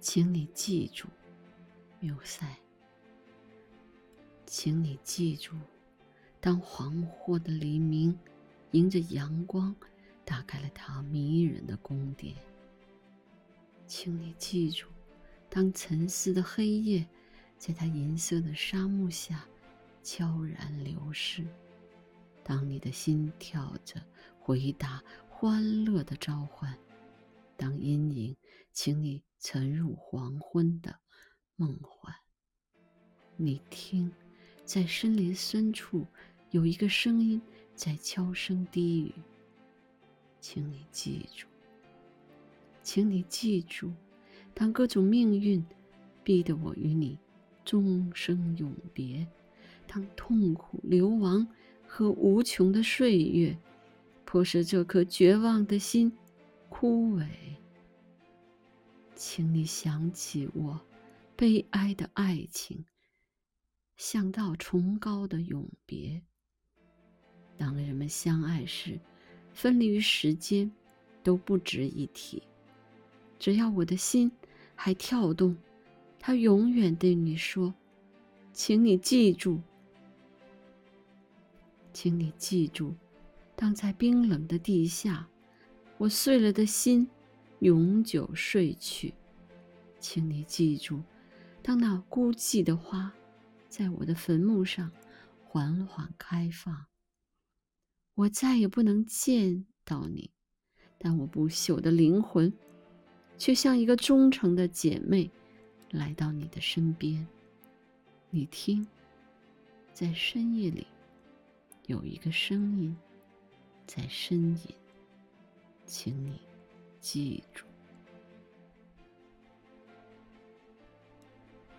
请你记住，缪塞。请你记住，当黄昏的黎明迎着阳光打开了它迷人的宫殿。请你记住，当沉思的黑夜在它银色的沙漠下悄然流逝，当你的心跳着回答欢乐的召唤，当阴影，请你。沉入黄昏的梦幻。你听，在森林深处有一个声音在悄声低语。请你记住，请你记住，当各种命运逼得我与你终生永别，当痛苦、流亡和无穷的岁月迫使这颗绝望的心枯萎。请你想起我悲哀的爱情，想到崇高的永别。当人们相爱时，分离于时间都不值一提。只要我的心还跳动，它永远对你说：“请你记住，请你记住，当在冰冷的地下，我碎了的心。”永久睡去，请你记住，当那孤寂的花在我的坟墓上缓缓开放，我再也不能见到你，但我不朽的灵魂却像一个忠诚的姐妹来到你的身边。你听，在深夜里有一个声音在呻吟，请你。记住。